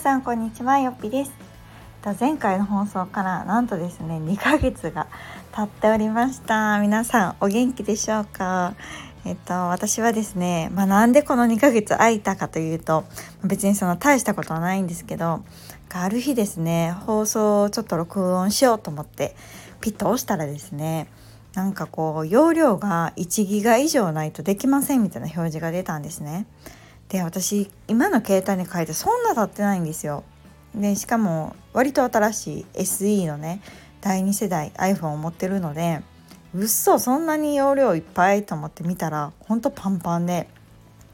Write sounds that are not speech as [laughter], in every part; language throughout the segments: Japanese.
皆さんこんにちはよっぴです。前回の放送からなんとですね2ヶ月が経っておりました。皆さんお元気でしょうか？えっと私はですねまあ、なんでこの2ヶ月空いたかというと別にその大したことはないんですけどある日ですね放送をちょっと録音しようと思ってピッと押したらですねなんかこう容量が1ギガ以上ないとできませんみたいな表示が出たんですね。で私今の携帯に変えてそんな経ってないんですよ。でしかも割と新しい SE のね第2世代 iPhone を持ってるのでうっそそんなに容量いっぱいと思って見たらほんとパンパンで。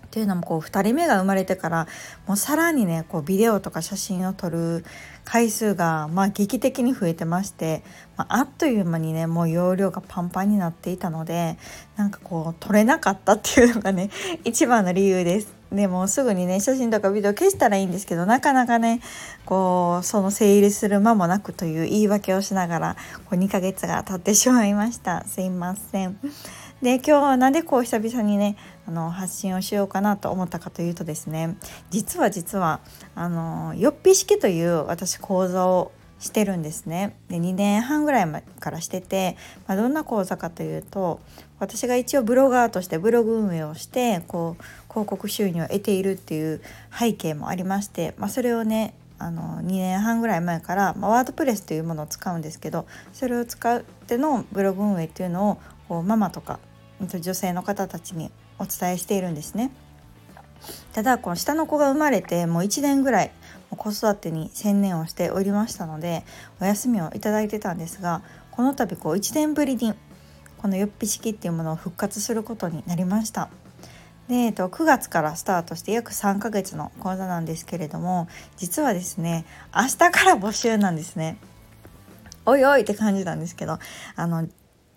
っていうのもこう2人目が生まれてからもうさらにねこうビデオとか写真を撮る回数がまあ劇的に増えてまして、まあ、あっという間にねもう容量がパンパンになっていたのでなんかこう撮れなかったっていうのがね一番の理由です。でもすぐにね写真とかビデオ消したらいいんですけどなかなかねこうその整理する間もなくという言い訳をしながらこう2ヶ月が経ってしまいましたすいません。で今日はなんでこう久々にねあの発信をしようかなと思ったかというとですね実は実はあのよっぴ式という私講座をしてるんですねで2年半ぐらい前からしてて、まあ、どんな講座かというと私が一応ブロガーとしてブログ運営をしてこう広告収入を得ているっていう背景もありまして、まあ、それをねあの2年半ぐらい前から、まあ、ワードプレスというものを使うんですけどそれを使ってのブログ運営っていうのをこうママとか女性の方たちにお伝えしているんですね。ただこの下の子が生まれてもう1年ぐらい子育てに専念をしておりましたのでお休みをいただいてたんですがこの度こう1年ぶりにこのよっぴ式っていうものを復活することになりました。で、えっと、9月からスタートして約3ヶ月の講座なんですけれども実はですね明日から募集なんですね。おいおいって感じなんですけどあの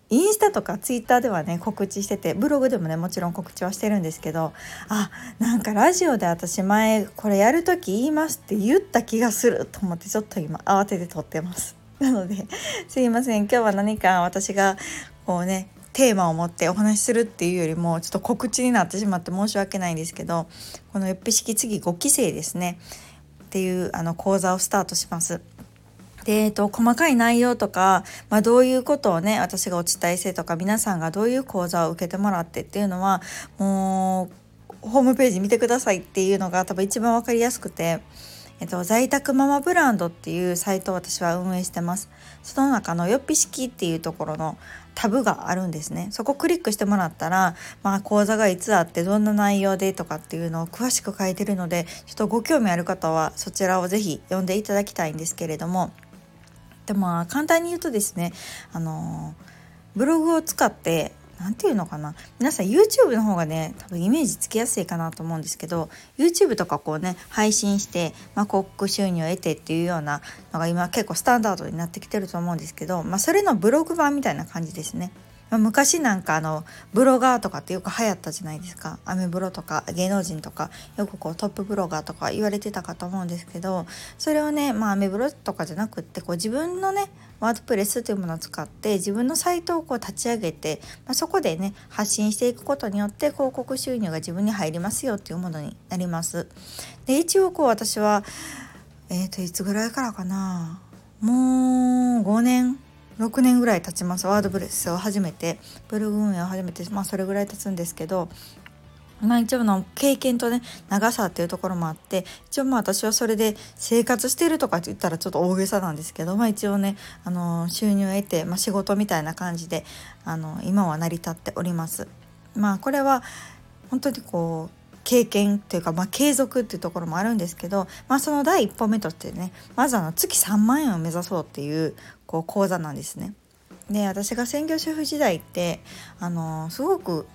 インスタとかツイッターではね告知しててブログでもねもちろん告知はしてるんですけどあなんかラジオで私前これやる時言いますって言った気がすると思ってちょっと今慌てて撮ってます。なのですいません今日は何か私がこうねテーマを持ってお話しするっていうよりもちょっと告知になってしまって申し訳ないんですけどこの「よっぴ式次5期生」ですねっていうあの講座をスタートします。で、えっと、細かい内容とか、まあ、どういうことをね私がお伝えしてとか皆さんがどういう講座を受けてもらってっていうのはもうホームページ見てくださいっていうのが多分一番分かりやすくて。えっと、在宅ママブランドっていうサイトを私は運営してます。その中のよっぴ式っていうところのタブがあるんですね。そこクリックしてもらったら、まあ、講座がいつあってどんな内容でとかっていうのを詳しく書いてるので、ちょっとご興味ある方はそちらをぜひ読んでいただきたいんですけれども、でも簡単に言うとですねあのブログを使って何て言うのかな？皆さん YouTube の方がね多分イメージつきやすいかなと思うんですけど YouTube とかこうね配信して、まあ、広告収入を得てっていうようなのが今結構スタンダードになってきてると思うんですけど、まあ、それのブログ版みたいな感じですね。ま、昔なんかあのブロガーとかってよく流行ったじゃないですか。アメブロとか芸能人とかよくこうトップブロガーとか言われてたかと思うんですけどそれをねまあアメブロとかじゃなくってこう自分のねワードプレスというものを使って自分のサイトをこう立ち上げて、まあ、そこでね発信していくことによって広告収入が自分に入りますよっていうものになります。で一応こう私はえっ、ー、といつぐらいからかな。もう5年。6年ぐらい経ちますワードプレスを始めてブログ運営を始めてまあそれぐらい経つんですけどまあ一応の経験とね長さっていうところもあって一応まあ私はそれで生活してるとかって言ったらちょっと大げさなんですけどまあ一応ねあの収入を得て、まあ、仕事みたいな感じであの今は成り立っております。まあこれは本当にこう経験っていうか、まあ、継続っていうところもあるんですけど、まあ、その第一歩目としてねまずあの月3万円を目指そうっていうこう講座なんですね。で私が専業主婦時代ってあのすごく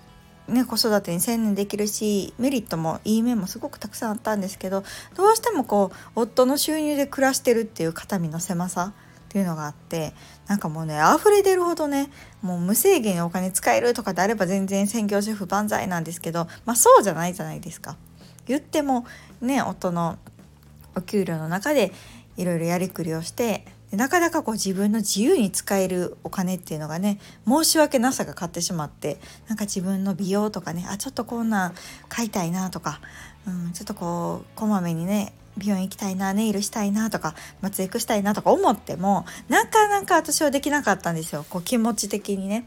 ね、子育てに専念できるしメリットもいい面もすごくたくさんあったんですけどどうしてもこう夫の収入で暮らしてるっていう肩身の狭さっていうのがあってなんかもうね溢れ出るほどねもう無制限にお金使えるとかであれば全然専業主婦万歳なんですけどまあそうじゃないじゃないですか。言ってもね夫のお給料の中でいろいろやりくりをしてなかなかこう自分の自由に使えるお金っていうのがね申し訳なさが買ってしまってなんか自分の美容とかねあちょっとこんなん買いたいなとか、うん、ちょっとこうこまめにね美容院行きたいなネイルしたいなとか松江区したいなとか思ってもなかなか私はできなかったんですよこう気持ち的にね。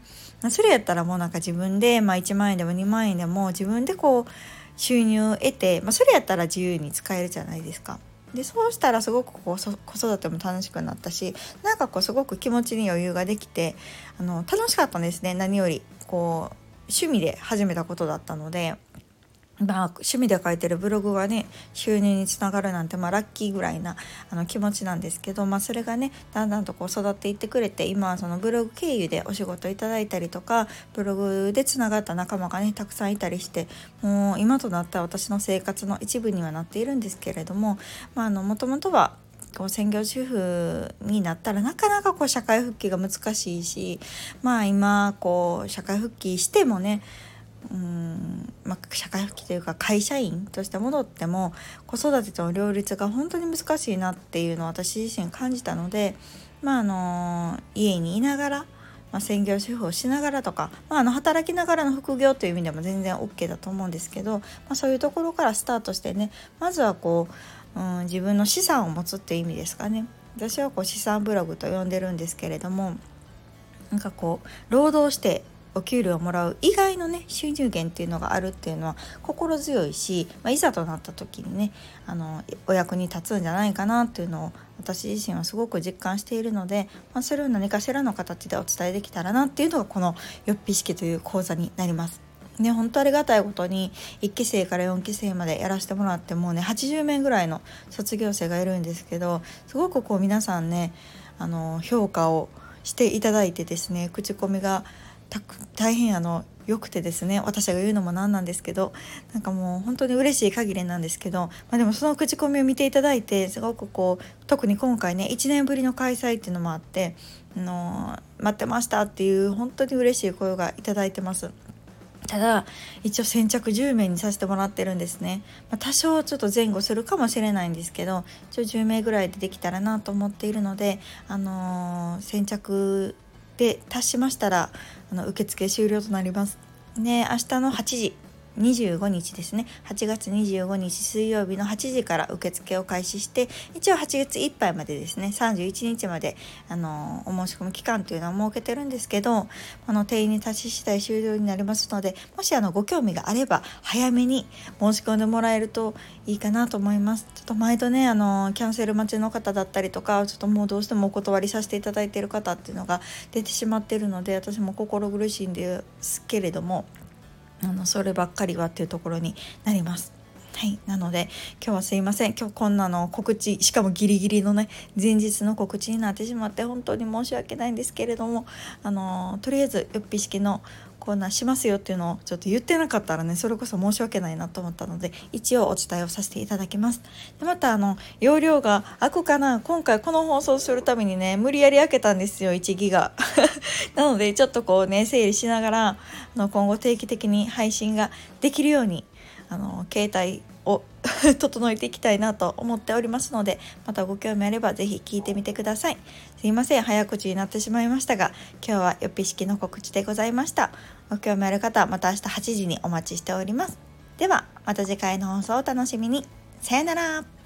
それやったらもうなんか自分で、まあ、1万円でも2万円でも自分でこう収入を得て、まあ、それやったら自由に使えるじゃないですか。でそうしたらすごくこう子育ても楽しくなったしなんかこうすごく気持ちに余裕ができてあの楽しかったんですね何よりこう趣味で始めたことだったのでまあ、趣味で書いてるブログがね収入につながるなんて、まあ、ラッキーぐらいなあの気持ちなんですけど、まあ、それがねだんだんとこう育っていってくれて今はそのブログ経由でお仕事いただいたりとかブログでつながった仲間がねたくさんいたりしてもう今となった私の生活の一部にはなっているんですけれどももともとは専業主婦になったらなかなかこう社会復帰が難しいしまあ今こう社会復帰してもねうんまあ、社会復帰というか会社員として戻っても子育てとの両立が本当に難しいなっていうのを私自身感じたので、まあ、あの家にいながら、まあ、専業主婦をしながらとか、まあ、あの働きながらの副業という意味でも全然 OK だと思うんですけど、まあ、そういうところからスタートしてねまずはこう、うん、自分の資産を持つっていう意味ですかね。私はこう資産ブログと呼んでるんですけれどもなんかこう労働してお給料をもらう以外のね収入源っていうのがあるっていうのは心強いし、まあ、いざとなった時にねあのお役に立つんじゃないかなっていうのを私自身はすごく実感しているので、まあ、それを何かしらの形でお伝えできたらなっていうのがこの「よっぴ式」という講座になります。ね、本当ありがたいことに1期生から4期生までやらせてもらってもうね80名ぐらいの卒業生がいるんですけどすごくこう皆さんねあの評価をしていただいてですね口コミが大変あの良くてですね私が言うのもなんなんですけどなんかもう本当に嬉しい限りなんですけど、まあ、でもその口コミを見ていただいてすごくこう特に今回ね1年ぶりの開催っていうのもあってあの待ってましたっていう本当に嬉しい声がいいてます。ただ一応先着10名にさせてもらってるんですね、まあ、多少ちょっと前後するかもしれないんですけど一応10名ぐらいでできたらなと思っているので、あのー、先着で達しましたらあの受付終了となります。ね明日の8時25日ですね。8月25日水曜日の8時から受付を開始して一応8月いっぱいまでですね。31日まであのお申し込み期間というのを設けてるんですけどあの定員に達し次第終了になりますのでもしあのご興味があれば早めに申し込んでもらえるといいかなと思います。ちょっと毎度ねあのキャンセル待ちの方だったりとかちょっともうどうしてもお断りさせていただいている方っていうのが出てしまってるので私も心苦しいんですけれどもあのそればっかりはっていうところになります。はい、なので今日はすいません。今日こんなの告知しかもギリギリのね前日の告知になってしまって本当に申し訳ないんですけれどもあのとりあえずよっぴ式のコーナーしますよっていうのをちょっと言ってなかったらねそれこそ申し訳ないなと思ったので一応お伝えをさせていただきます。でまたあの容量が空くかな。今回この放送するためにね無理やり開けたんですよ1ギガ。[laughs] なのでちょっとこうね整理しながらあの今後定期的に配信ができるようにあの携帯を [laughs] 整えていきたいなと思っておりますのでまたご興味あれば是非聞いてみてください。すいません。早口になってしまいましたが今日はよっぴ式の告知でございました。ご興味ある方はまた明日8時にお待ちしております。ではまた次回の放送をお楽しみに。さよなら。